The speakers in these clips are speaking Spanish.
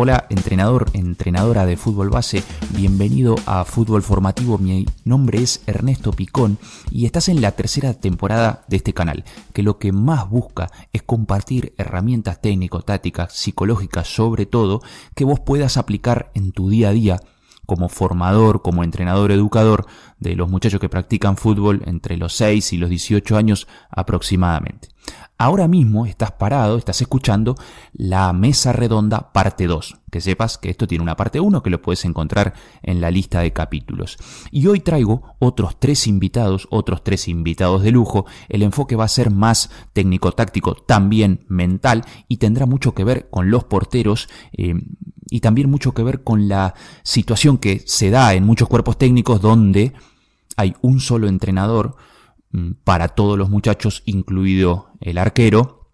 Hola, entrenador, entrenadora de fútbol base, bienvenido a Fútbol Formativo. Mi nombre es Ernesto Picón y estás en la tercera temporada de este canal, que lo que más busca es compartir herramientas técnico-tácticas, psicológicas sobre todo, que vos puedas aplicar en tu día a día como formador, como entrenador educador de los muchachos que practican fútbol entre los 6 y los 18 años aproximadamente. Ahora mismo estás parado, estás escuchando la mesa redonda parte 2. Que sepas que esto tiene una parte 1 que lo puedes encontrar en la lista de capítulos. Y hoy traigo otros tres invitados, otros tres invitados de lujo. El enfoque va a ser más técnico-táctico, también mental y tendrá mucho que ver con los porteros eh, y también mucho que ver con la situación que se da en muchos cuerpos técnicos donde hay un solo entrenador Mm, para todos los muchachos, incluido el arquero,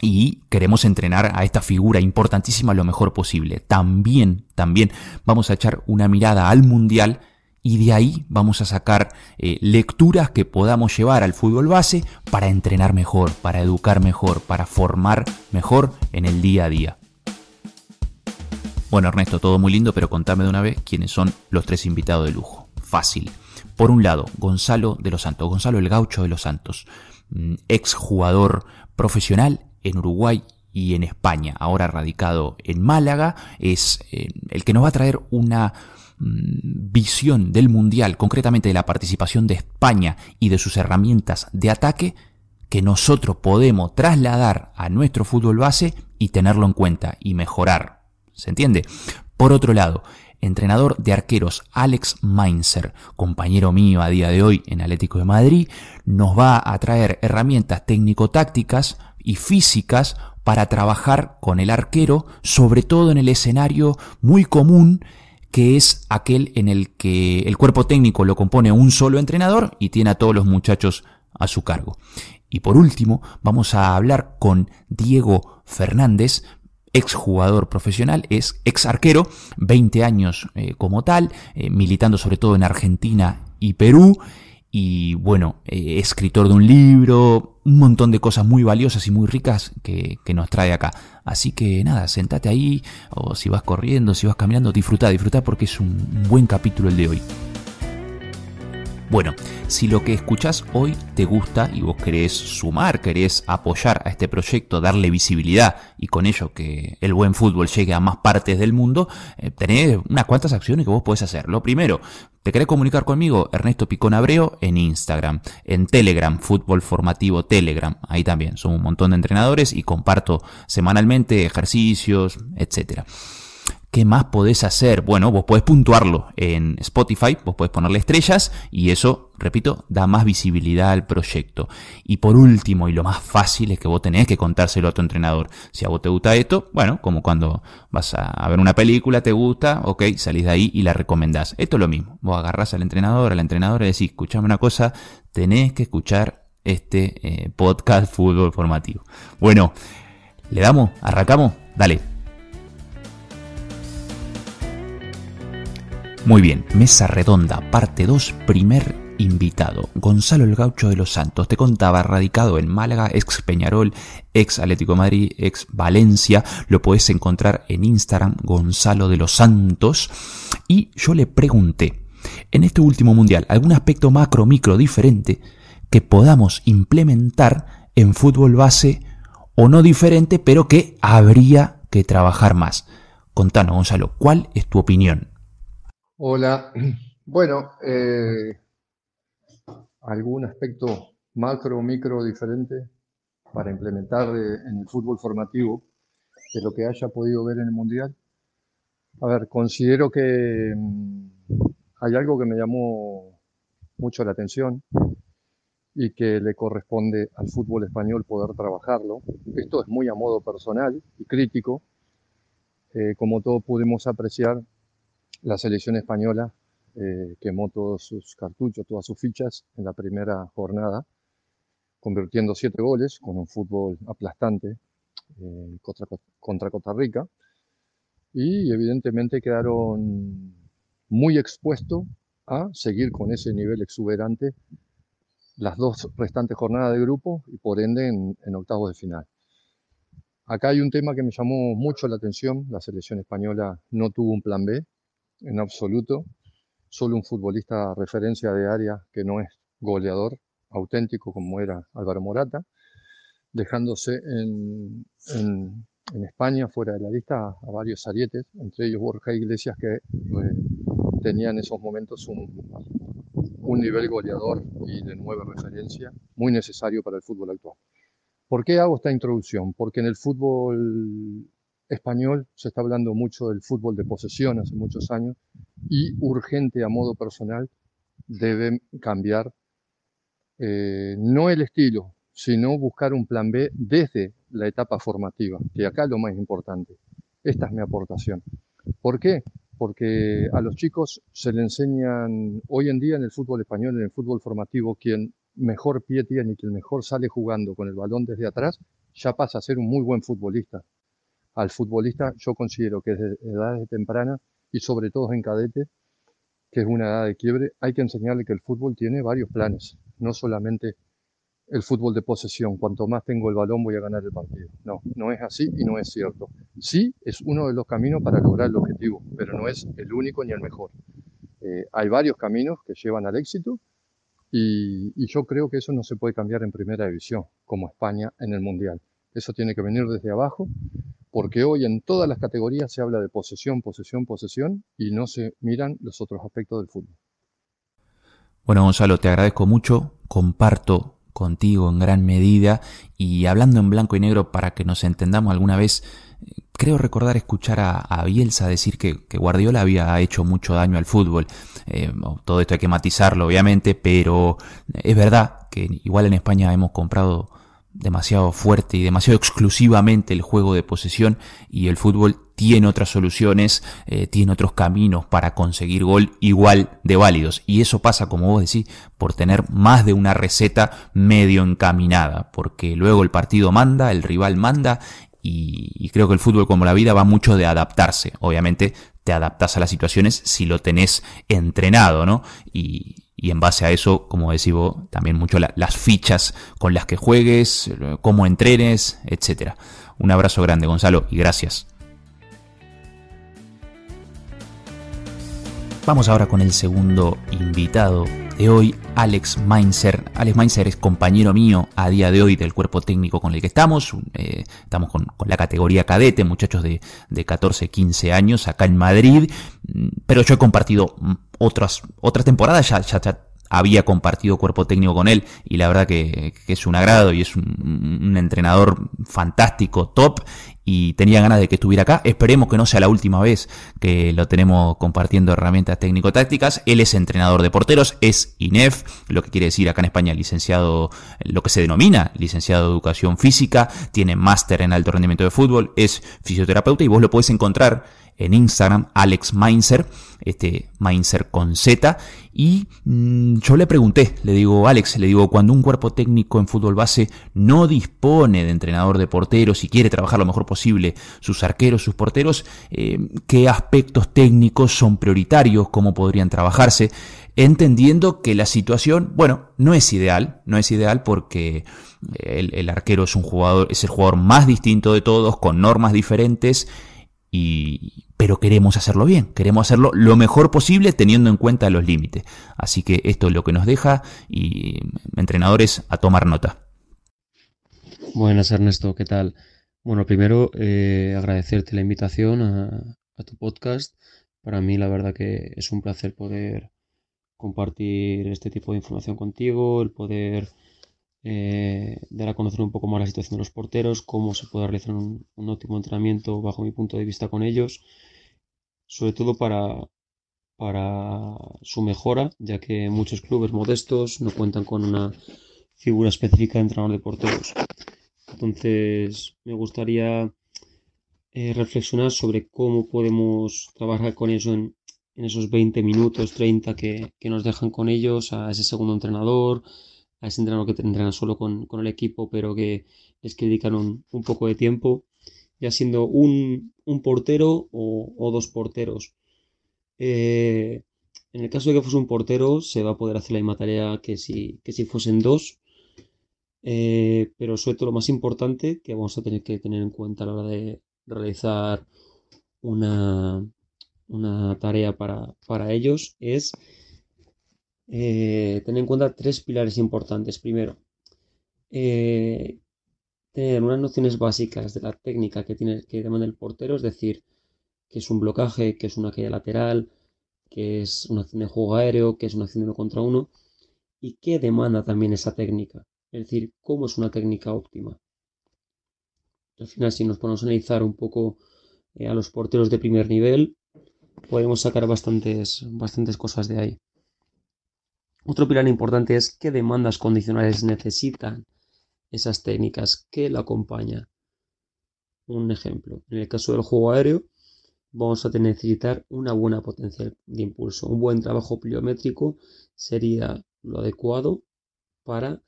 y queremos entrenar a esta figura importantísima lo mejor posible. También, también vamos a echar una mirada al mundial y de ahí vamos a sacar eh, lecturas que podamos llevar al fútbol base para entrenar mejor, para educar mejor, para formar mejor en el día a día. Bueno, Ernesto, todo muy lindo, pero contame de una vez quiénes son los tres invitados de lujo. Fácil. Por un lado, Gonzalo de los Santos, Gonzalo el Gaucho de los Santos, mm, ex jugador profesional en Uruguay y en España, ahora radicado en Málaga, es eh, el que nos va a traer una mm, visión del Mundial, concretamente de la participación de España y de sus herramientas de ataque, que nosotros podemos trasladar a nuestro fútbol base y tenerlo en cuenta y mejorar. ¿Se entiende? Por otro lado, entrenador de arqueros Alex Mainzer, compañero mío a día de hoy en Atlético de Madrid, nos va a traer herramientas técnico-tácticas y físicas para trabajar con el arquero, sobre todo en el escenario muy común que es aquel en el que el cuerpo técnico lo compone un solo entrenador y tiene a todos los muchachos a su cargo. Y por último, vamos a hablar con Diego Fernández, exjugador profesional, es ex arquero, 20 años eh, como tal, eh, militando sobre todo en Argentina y Perú, y bueno, eh, escritor de un libro, un montón de cosas muy valiosas y muy ricas que, que, nos trae acá. Así que nada, sentate ahí, o si vas corriendo, si vas caminando, disfruta, disfruta porque es un buen capítulo el de hoy. Bueno, si lo que escuchás hoy te gusta y vos querés sumar, querés apoyar a este proyecto, darle visibilidad y con ello que el buen fútbol llegue a más partes del mundo, eh, tenés unas cuantas acciones que vos podés hacer. Lo primero, ¿te querés comunicar conmigo? Ernesto Picón Abreo en Instagram, en Telegram, Fútbol Formativo Telegram, ahí también, son un montón de entrenadores y comparto semanalmente ejercicios, etcétera. ¿Qué más podés hacer? Bueno, vos podés puntuarlo en Spotify, vos podés ponerle estrellas y eso, repito, da más visibilidad al proyecto. Y por último, y lo más fácil es que vos tenés que contárselo a tu entrenador. Si a vos te gusta esto, bueno, como cuando vas a ver una película, te gusta, ok, salís de ahí y la recomendás. Esto es lo mismo. Vos agarrás al entrenador, a la entrenadora y decís, escuchame una cosa, tenés que escuchar este eh, podcast fútbol formativo. Bueno, ¿le damos? ¿Arrancamos? Dale. Muy bien, mesa redonda, parte 2, primer invitado. Gonzalo el Gaucho de los Santos, te contaba, radicado en Málaga, ex Peñarol, ex Atlético Madrid, ex Valencia, lo puedes encontrar en Instagram, Gonzalo de los Santos. Y yo le pregunté, en este último mundial, algún aspecto macro, micro diferente que podamos implementar en fútbol base o no diferente, pero que habría que trabajar más. Contanos, Gonzalo, ¿cuál es tu opinión? Hola. Bueno, eh, algún aspecto macro o micro diferente para implementar en el fútbol formativo de lo que haya podido ver en el Mundial. A ver, considero que mm, hay algo que me llamó mucho la atención y que le corresponde al fútbol español poder trabajarlo. Esto es muy a modo personal y crítico. Eh, como todos pudimos apreciar, la selección española eh, quemó todos sus cartuchos, todas sus fichas en la primera jornada, convirtiendo siete goles con un fútbol aplastante eh, contra, contra Costa Rica. Y evidentemente quedaron muy expuestos a seguir con ese nivel exuberante las dos restantes jornadas de grupo y por ende en, en octavos de final. Acá hay un tema que me llamó mucho la atención. La selección española no tuvo un plan B en absoluto. Solo un futbolista referencia de área que no es goleador auténtico como era Álvaro Morata, dejándose en, España fuera de la lista a, varios arietes, entre ellos Borja Iglesias que eh, tenía en esos momentos un, un nivel goleador y de nueva referencia muy necesario para el fútbol actual. ¿Por qué hago esta introducción? Porque en el fútbol español se está hablando mucho del fútbol de posesión hace muchos años y urgente a modo personal debe cambiar eh, no el estilo, sino buscar un plan B desde la etapa formativa, que acá es lo más importante. Esta es mi aportación. ¿Por qué? Porque a los chicos se le enseñan hoy en día en el fútbol español, en el fútbol formativo, quien mejor pie tiene y que el mejor sale jugando con el balón desde atrás, ya pasa a ser un muy buen futbolista. Al futbolista yo considero que desde edades tempranas y sobre todo en cadete, que es una edad de quiebre, hay que enseñarle que el fútbol tiene varios planes, no solamente el fútbol de posesión, cuanto más tengo el balón voy a ganar el partido. No, no es así y no es cierto. Sí, es uno de los caminos para lograr el objetivo, pero no es el único ni el mejor. Eh, hay varios caminos que llevan al éxito y, yo creo que eso no se puede cambiar en primera división, como España en el Mundial. Eso tiene que venir desde abajo, porque hoy en todas las categorías se habla de posesión, posesión, posesión, y no se miran los otros aspectos del fútbol. Bueno, Gonzalo, te agradezco mucho, comparto contigo en gran medida y hablando en blanco y negro para que nos entendamos alguna vez, creo recordar escuchar a, Bielsa decir que, Guardiola había hecho mucho daño al fútbol. Eh, todo esto hay que matizarlo, obviamente, pero es verdad que igual en España hemos comprado demasiado fuerte y demasiado exclusivamente el juego de posesión y el fútbol tiene otras soluciones, eh, tiene otros caminos para conseguir gol igual de válidos. Y eso pasa, como vos decís, por tener más de una receta medio encaminada, porque luego el partido manda, el rival manda y, creo que el fútbol como la vida va mucho de adaptarse. Obviamente te adaptas a las situaciones si lo tenés entrenado, ¿no? Y, en base a eso, como decís vos, también mucho las fichas con las que juegues, cómo entrenes, etc. Un abrazo grande, Gonzalo, y gracias. Vamos ahora con el segundo invitado de hoy, Alex Mainzer. Alex Mainzer es compañero mío a día de hoy del cuerpo técnico con el que estamos. Eh, estamos con, la categoría cadete, muchachos de, de 14, 15 años acá en Madrid. Mm, pero yo he compartido mm, otras, otras temporadas, ya, ya, había compartido cuerpo técnico con él y la verdad que, es un agrado y es un, entrenador fantástico, top y tenía ganas de que estuviera acá. Esperemos que no sea la última vez que lo tenemos compartiendo herramientas técnico-tácticas. Él es entrenador de porteros, es INEF, lo que quiere decir acá en España licenciado, lo que se denomina licenciado de educación física, tiene máster en alto rendimiento de fútbol, es fisioterapeuta y vos lo podés encontrar en Instagram, Alex Mainzer, este Mainzer con Z, y mm, yo le pregunté, le digo, Alex, le digo, cuando un cuerpo técnico en fútbol base no dispone de entrenador de porteros y quiere trabajar lo mejor posible sus arqueros, sus porteros, eh, ¿qué aspectos técnicos son prioritarios? ¿Cómo podrían trabajarse? entendiendo que la situación, bueno, no es ideal, no es ideal porque el, el, arquero es un jugador, es el jugador más distinto de todos, con normas diferentes, pero queremos hacerlo bien, queremos hacerlo lo mejor posible teniendo en cuenta los límites. Así que esto es lo que nos deja y entrenadores a tomar nota. Buenas Ernesto, ¿qué tal? Bueno, primero eh, agradecerte la invitación a, a, tu podcast. Para mí la verdad que es un placer poder compartir este tipo de información contigo, el poder eh, dar a conocer un poco más la situación de los porteros, cómo se puede realizar un, óptimo entrenamiento bajo mi punto de vista con ellos, sobre todo para, para su mejora, ya que muchos clubes modestos no cuentan con una figura específica de entrenador de porteros. Entonces, me gustaría eh, reflexionar sobre cómo podemos trabajar con eso en, esos 20 minutos, 30 que, que, nos dejan con ellos, a ese segundo entrenador, a ese que entrena solo con, el equipo, pero que les que dedicar un, poco de tiempo, ya siendo un, portero o, dos porteros. Eh, en el caso de que fuese un portero, se va a poder hacer la misma tarea que si, que si fuesen dos. Eh, pero sobre todo lo más importante que vamos a tener que tener en cuenta a la hora de realizar una, una tarea para, ellos es eh, tener en cuenta tres pilares importantes. Primero, eh, tener unas nociones básicas de la técnica que, tiene, que demanda el portero, es decir, que es un blocaje, que es una caída lateral, que es una acción de juego aéreo, que es una acción de uno contra uno, y qué demanda también esa técnica. Es decir, cómo es una técnica óptima. Al final, si nos ponemos a analizar un poco eh, a los porteros de primer nivel, podemos sacar bastantes, bastantes cosas de ahí. Otro pilar importante es qué demandas condicionales necesitan esas técnicas, qué la acompaña. Un ejemplo, en el caso del juego aéreo, vamos a necesitar una buena potencia de impulso. Un buen trabajo pliométrico sería lo adecuado para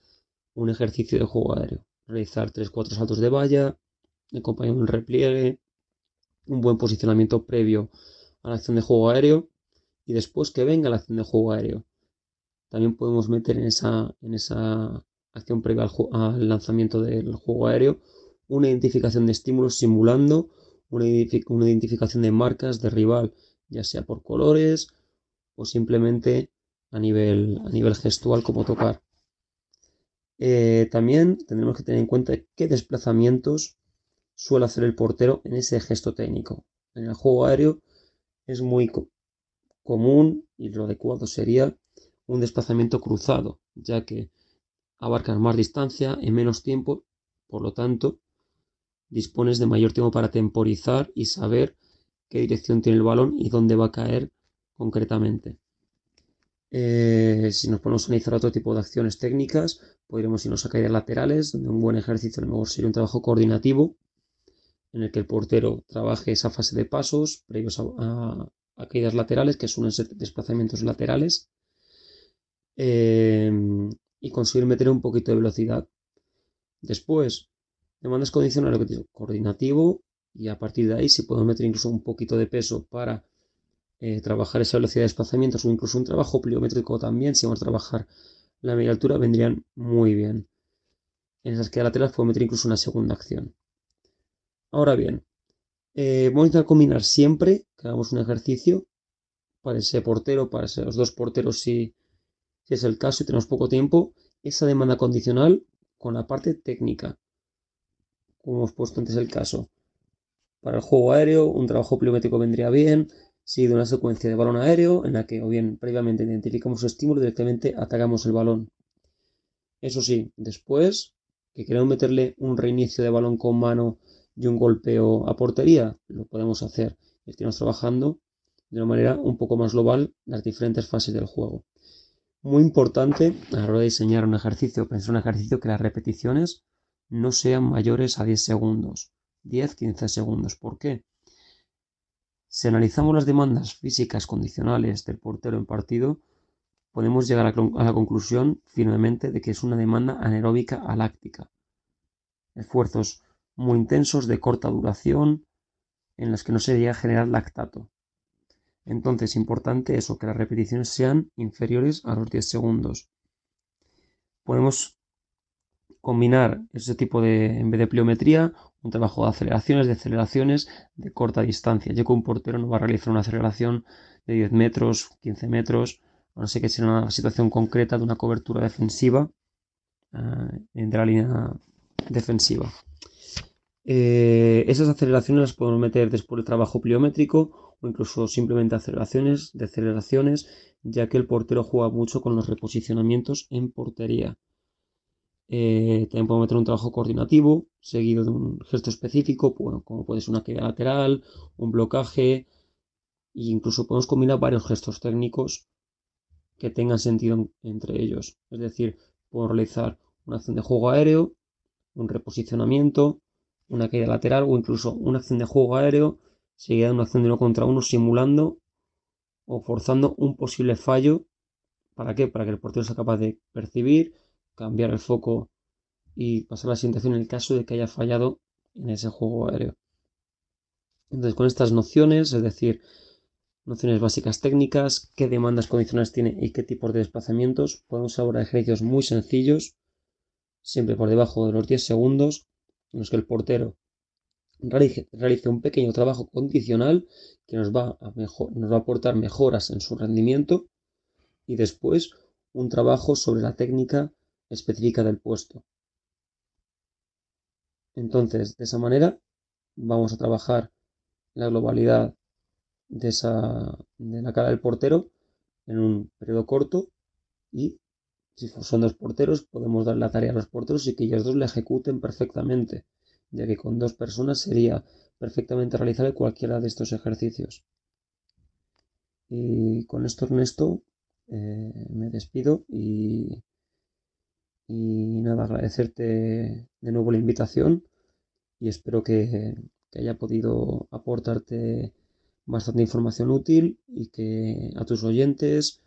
un ejercicio de juego aéreo. Realizar 3-4 saltos de valla, acompañado de un repliegue, un buen posicionamiento previo a la acción de juego aéreo y después que venga la acción de juego aéreo. También podemos meter en esa, en esa acción previa al, lanzamiento del juego aéreo una identificación de estímulos simulando una, identificación de marcas de rival, ya sea por colores o simplemente a nivel, a nivel gestual como tocar. Eh, también tendremos que tener en cuenta qué desplazamientos suele hacer el portero en ese gesto técnico. En el juego aéreo es muy común y lo adecuado sería un desplazamiento cruzado, ya que abarcas más distancia en menos tiempo, por lo tanto, dispones de mayor tiempo para temporizar y saber qué dirección tiene el balón y dónde va a caer concretamente. Eh, si nos ponemos a analizar otro tipo de acciones técnicas, podríamos irnos a caídas laterales, donde un buen ejercicio a lo mejor sería un trabajo coordinativo, en el que el portero trabaje esa fase de pasos previos a, caídas laterales, que son desplazamientos laterales, eh, y conseguir meter un poquito de velocidad. Después, demandas condicionales, coordinativo, y a partir de ahí, si podemos meter incluso un poquito de peso para eh, trabajar esa velocidad de desplazamientos o incluso un trabajo pliométrico también, si vamos a trabajar la media altura, vendrían muy bien. En esas quedas laterales podemos meter incluso una segunda acción. Ahora bien, eh, vamos a combinar siempre que hagamos un ejercicio para ese portero, para los dos porteros si, si es el caso y tenemos poco tiempo, esa demanda condicional con la parte técnica, como hemos puesto antes el caso. Para el juego aéreo, un trabajo pliométrico vendría bien, de una secuencia de balón aéreo en la que o bien previamente identificamos el estímulo directamente atacamos el balón. Eso sí, después que queremos meterle un reinicio de balón con mano y un golpeo a portería, lo podemos hacer. Estamos trabajando de una manera un poco más global las diferentes fases del juego. Muy importante a la hora de diseñar un ejercicio, pensar un ejercicio que las repeticiones no sean mayores a 10 segundos, 10-15 segundos. ¿Por qué? Si analizamos las demandas físicas condicionales del portero en partido, podemos llegar a la conclusión firmemente de que es una demanda anaeróbica aláctica. Esfuerzos muy intensos de corta duración en los que no se llega a generar lactato. Entonces, importante eso, que las repeticiones sean inferiores a los 10 segundos. Podemos combinar ese tipo de, en vez de pliometría, un trabajo de aceleraciones, de aceleraciones de corta distancia, ya que un portero no va a realizar una aceleración de 10 metros, 15 metros, a no ser que sea una situación concreta de una cobertura defensiva eh, entre la línea defensiva. Eh, esas aceleraciones las podemos meter después del trabajo pliométrico o incluso simplemente aceleraciones, de aceleraciones, ya que el portero juega mucho con los reposicionamientos en portería. Eh, también podemos meter un trabajo coordinativo seguido de un gesto específico, como puede ser una caída lateral, un blocaje, e incluso podemos combinar varios gestos técnicos que tengan sentido entre ellos. Es decir, podemos realizar una acción de juego aéreo, un reposicionamiento, una caída lateral o incluso una acción de juego aéreo seguida de una acción de uno contra uno simulando o forzando un posible fallo. ¿Para qué? Para que el portero sea capaz de percibir cambiar el foco y pasar la situación en el caso de que haya fallado en ese juego aéreo. Entonces, con estas nociones, es decir, nociones básicas técnicas, qué demandas condicionales tiene y qué tipos de desplazamientos, podemos elaborar ejercicios muy sencillos, siempre por debajo de los 10 segundos en los que el portero realice, un pequeño trabajo condicional que nos va, a nos va a aportar mejoras en su rendimiento y después un trabajo sobre la técnica específica del puesto. Entonces, de esa manera, vamos a trabajar la globalidad de, esa, de la cara del portero en un periodo corto y si son dos porteros podemos dar la tarea a los porteros y que ellos dos la ejecuten perfectamente, ya que con dos personas sería perfectamente realizable cualquiera de estos ejercicios. Y con esto Ernesto eh, me despido y, y nada, agradecerte de nuevo la invitación y espero que, haya podido aportarte bastante información útil y que a tus oyentes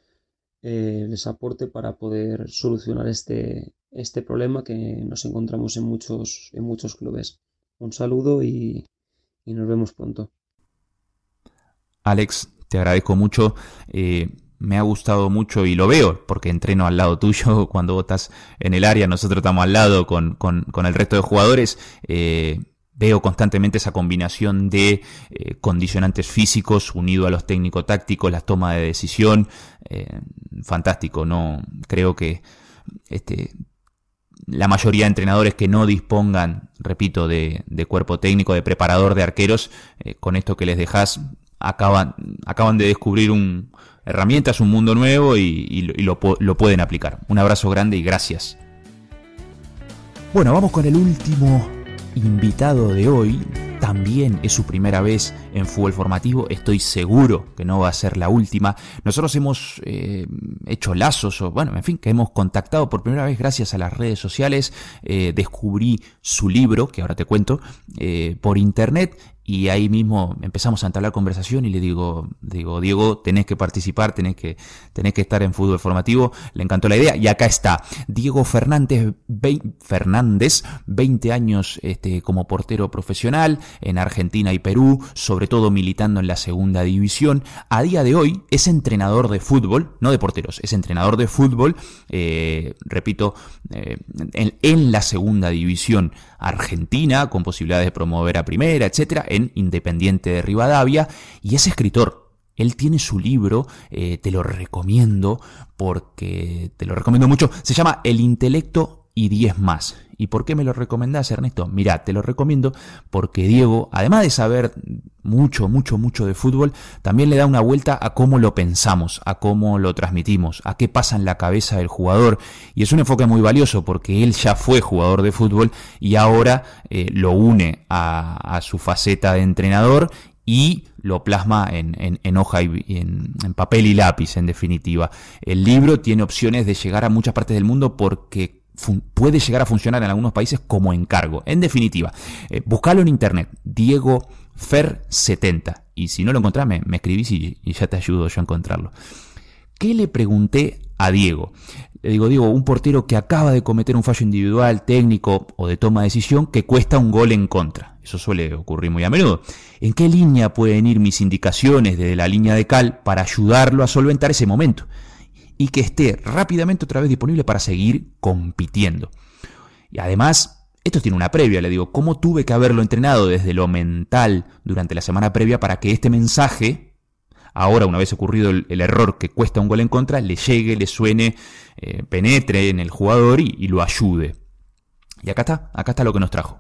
eh, les aporte para poder solucionar este, este problema que nos encontramos en muchos, en muchos clubes. Un saludo y, y nos vemos pronto. Alex, te agradezco mucho. Eh, me ha gustado mucho y lo veo porque entreno al lado tuyo cuando estás en el área, nosotros estamos al lado con, el resto de jugadores. Eh, veo constantemente esa combinación de eh, condicionantes físicos unido a los técnico-tácticos, la toma de decisión. Eh, fantástico, ¿no? Creo que este, la mayoría de entrenadores que no dispongan, repito, de, cuerpo técnico, de preparador de arqueros, con esto que les dejas, acaban, acaban de descubrir un, herramientas, un mundo nuevo y, lo, lo pueden aplicar. Un abrazo grande y gracias. Bueno, vamos con el último invitado de hoy. También es su primera vez en fútbol formativo. Estoy seguro que no va a ser la última. Nosotros hemos eh, hecho lazos, o bueno, en fin, que hemos contactado por primera vez gracias a las redes sociales. Eh, descubrí su libro, que ahora te cuento, eh, por internet y ahí mismo empezamos a entablar conversación y le digo, digo, Diego, tenés que participar, tenés que, tenés que estar en fútbol formativo. Le encantó la idea y acá está. Diego Fernández, Fernández 20 años este, como portero profesional en Argentina y Perú, sobre todo militando en la segunda división. A día de hoy es entrenador de fútbol, no de porteros, es entrenador de fútbol, eh, repito, eh, en, la segunda división argentina, con posibilidades de promover a primera, etcétera, Independiente de Rivadavia, y es escritor. Él tiene su libro, eh, te lo recomiendo porque te lo recomiendo mucho. Se llama El intelecto y 10 más. ¿Y por qué me lo recomendás, Ernesto? Mira, te lo recomiendo porque Diego, además de saber mucho, mucho, mucho de fútbol, también le da una vuelta a cómo lo pensamos, a cómo lo transmitimos, a qué pasa en la cabeza del jugador. Y es un enfoque muy valioso porque él ya fue jugador de fútbol y ahora eh, lo une a, su faceta de entrenador y lo plasma en, en, hoja y en, papel y lápiz, en definitiva. El libro tiene opciones de llegar a muchas partes del mundo porque puede llegar a funcionar en algunos países como encargo. En definitiva, eh, buscalo en internet, Diego Fer 70. Y si no lo encontrás, me, escribís y, ya te ayudo yo a encontrarlo. ¿Qué le pregunté a Diego? Le digo, Diego, un portero que acaba de cometer un fallo individual, técnico o de toma de decisión que cuesta un gol en contra. Eso suele ocurrir muy a menudo. ¿En qué línea pueden ir mis indicaciones desde la línea de cal para ayudarlo a solventar ese momento? Y que esté rápidamente otra vez disponible para seguir compitiendo. Y además, esto tiene una previa, le digo, ¿cómo tuve que haberlo entrenado desde lo mental durante la semana previa para que este mensaje, ahora una vez ocurrido el, error que cuesta un gol en contra, le llegue, le suene, eh, penetre en el jugador y, y lo ayude? Y acá está, acá está lo que nos trajo.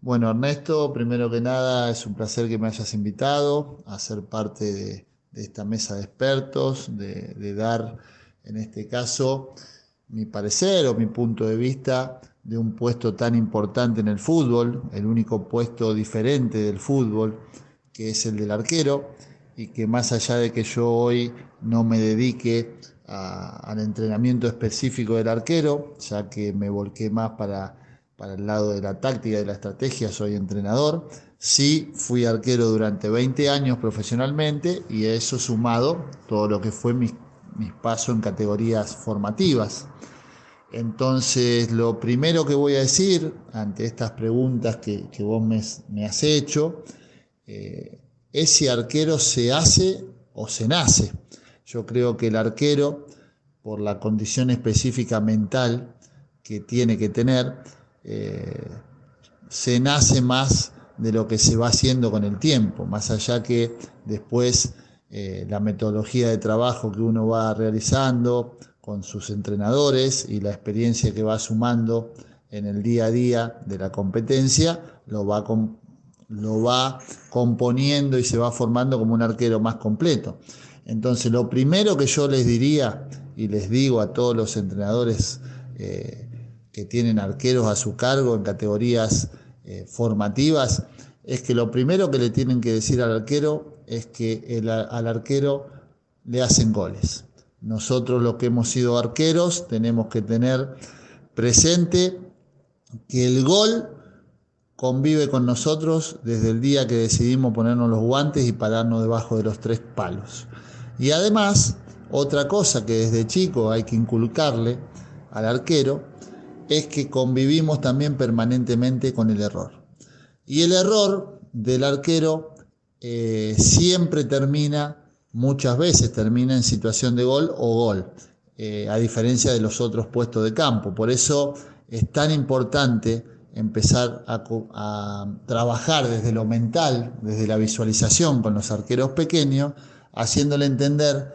Bueno, Ernesto, primero que nada es un placer que me hayas invitado a ser parte de, de esta mesa de expertos, de, dar, en este caso, mi parecer o mi punto de vista de un puesto tan importante en el fútbol, el único puesto diferente del fútbol, que es el del arquero, y que más allá de que yo hoy no me dedique al entrenamiento específico del arquero, ya que me volqué más para, para el lado de la táctica y de la estrategia, soy entrenador, Sí, fui arquero durante 20 años profesionalmente y eso sumado todo lo que fue mis, pasos en categorías formativas. Entonces, lo primero que voy a decir ante estas preguntas que, vos me, has hecho eh, es si arquero se hace o se nace. Yo creo que el arquero, por la condición específica mental que tiene que tener, eh, se nace más de lo que se va haciendo con el tiempo, más allá que después eh, la metodología de trabajo que uno va realizando con sus entrenadores y la experiencia que va sumando en el día a día de la competencia, lo va, lo va componiendo y se va formando como un arquero más completo. Entonces, lo primero que yo les diría y les digo a todos los entrenadores eh, que tienen arqueros a su cargo en categorías eh, formativas, es que lo primero que le tienen que decir al arquero es que al arquero le hacen goles. Nosotros los que hemos sido arqueros tenemos que tener presente que el gol convive con nosotros desde el día que decidimos ponernos los guantes y pararnos debajo de los tres palos. Y además, otra cosa que desde chico hay que inculcarle al arquero es que convivimos también permanentemente con el error. Y el error del arquero eh, siempre termina, muchas veces termina en situación de gol o gol, eh, a diferencia de los otros puestos de campo. Por eso es tan importante empezar a, trabajar desde lo mental, desde la visualización con los arqueros pequeños, haciéndole entender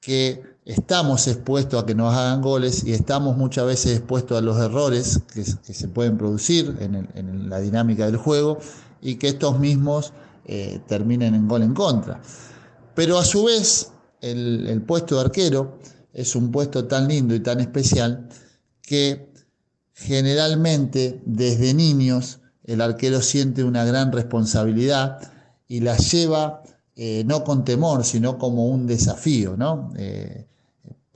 que estamos expuestos a que nos hagan goles y estamos muchas veces expuestos a los errores que, se pueden producir en, la dinámica del juego y que estos mismos eh, terminen en gol en contra. Pero a su vez, el puesto de arquero es un puesto tan lindo y tan especial que Generalmente, desde niños, el arquero siente una gran responsabilidad y la lleva eh, no con temor, sino como un desafío, ¿no? Eh,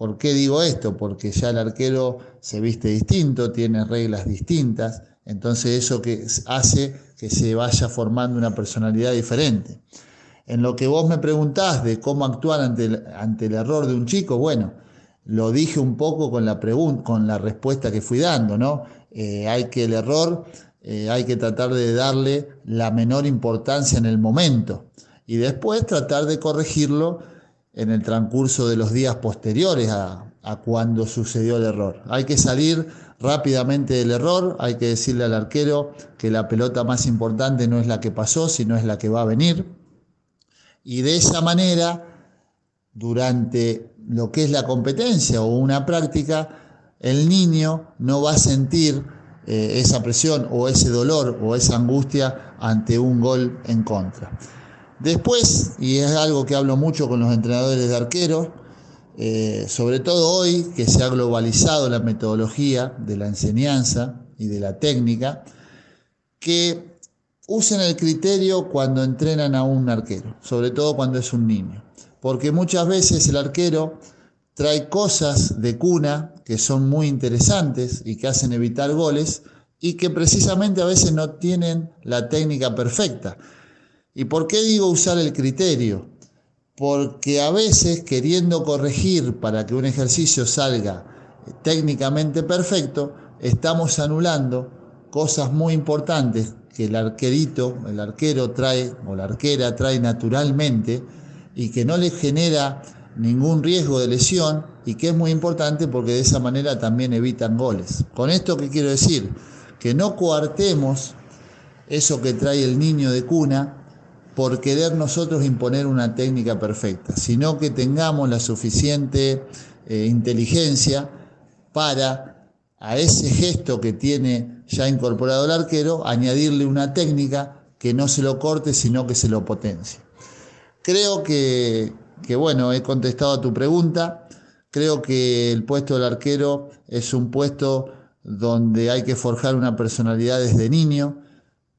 ¿Por qué digo esto? Porque ya el arquero se viste distinto, tiene reglas distintas, entonces eso que hace que se vaya formando una personalidad diferente. En lo que vos me preguntás de cómo actuar ante ante el error de un chico, bueno, lo dije un poco con la, con la respuesta que fui dando, ¿no? Eh, hay que el error, eh, hay que tratar de darle la menor importancia en el momento y después tratar de corregirlo en el transcurso de los días posteriores a, cuando sucedió el error. Hay que salir rápidamente del error, hay que decirle al arquero que la pelota más importante no es la que pasó, sino es la que va a venir. Y de esa manera, durante lo que es la competencia o una práctica, el niño no va a sentir eh, esa presión o ese dolor o esa angustia ante un gol en contra. Después, y es algo que hablo mucho con los entrenadores de arqueros, eh, sobre todo hoy que se ha globalizado la metodología de la enseñanza y de la técnica, que usen el criterio cuando entrenan a un arquero, sobre todo cuando es un niño porque muchas veces el arquero trae cosas de cuna que son muy interesantes y que hacen evitar goles y que precisamente a veces no tienen la técnica perfecta. ¿Y por qué digo usar el criterio? Porque a veces queriendo corregir para que un ejercicio salga técnicamente perfecto, estamos anulando cosas muy importantes que el arquerito, el arquero trae o la arquera trae naturalmente y que no le genera ningún riesgo de lesión y que es muy importante porque de esa manera también evitan goles. Con esto que quiero decir, que no coartemos eso que trae el niño de cuna por querer nosotros imponer una técnica perfecta, sino que tengamos la suficiente eh, inteligencia para a ese gesto que tiene ya incorporado el arquero, añadirle una técnica que no se lo corte, sino que se lo potencie. Creo que, bueno, he contestado a tu pregunta. Creo que el puesto del arquero es un puesto donde hay que forjar una personalidad desde niño,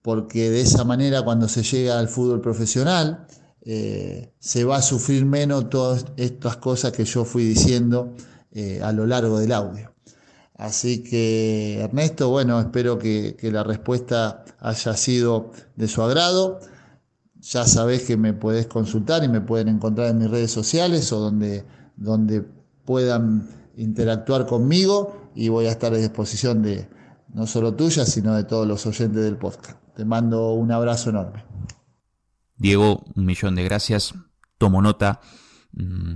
porque de esa manera cuando se llega al fútbol profesional eh, se va a sufrir menos todas estas cosas que yo fui diciendo eh, a lo largo del audio. Así que Ernesto, bueno, espero que la respuesta haya sido de su agrado. Ya sabés que me puedes consultar y me pueden encontrar en mis redes sociales o donde, donde puedan interactuar conmigo y voy a estar a disposición de no solo tuya, sino de todos los oyentes del podcast. Te mando un abrazo enorme. Diego, un millón de gracias. Tomo nota. Mm,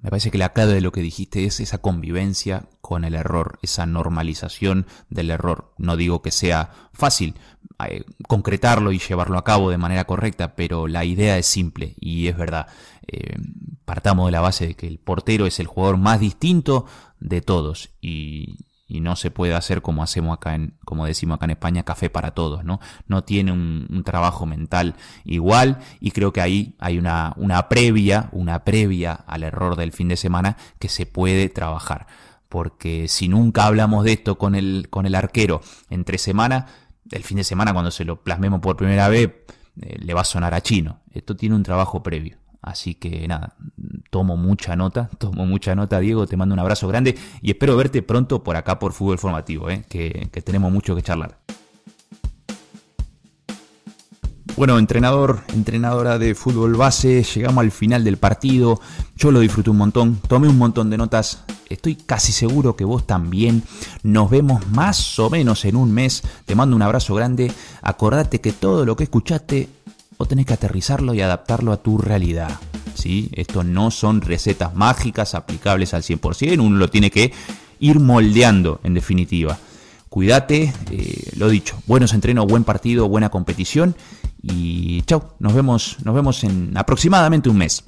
Me parece que la clave de lo que dijiste es esa convivencia con el error, esa normalización del error. No digo que sea fácil eh, concretarlo y llevarlo a cabo de manera correcta, pero la idea es simple y es verdad. Eh, partamos de la base de que el portero es el jugador más distinto de todos y, y no se puede hacer como hacemos acá en, como decimos acá en España, café para todos, ¿no? No tiene un, trabajo mental igual y creo que ahí hay una, una previa, una previa al error del fin de semana que se puede trabajar. Porque si nunca hablamos de esto con el, con el arquero entre semana, el fin de semana cuando se lo plasmemos por primera vez, eh, le va a sonar a chino. Esto tiene un trabajo previo. Así que nada, tomo mucha nota, tomo mucha nota, Diego, te mando un abrazo grande y espero verte pronto por acá por Fútbol Formativo, ¿eh? que, que tenemos mucho que charlar. Bueno, entrenador, entrenadora de fútbol base, llegamos al final del partido. Yo lo disfruté un montón, tomé un montón de notas. Estoy casi seguro que vos también. Nos vemos más o menos en un mes. Te mando un abrazo grande. Acordate que todo lo que escuchaste o tenés que aterrizarlo y adaptarlo a tu realidad. ¿sí? Esto no son recetas mágicas aplicables al 100%, uno lo tiene que ir moldeando en definitiva. Cuídate, eh, lo dicho, buenos entrenos, buen partido, buena competición y chao, nos vemos, nos vemos en aproximadamente un mes.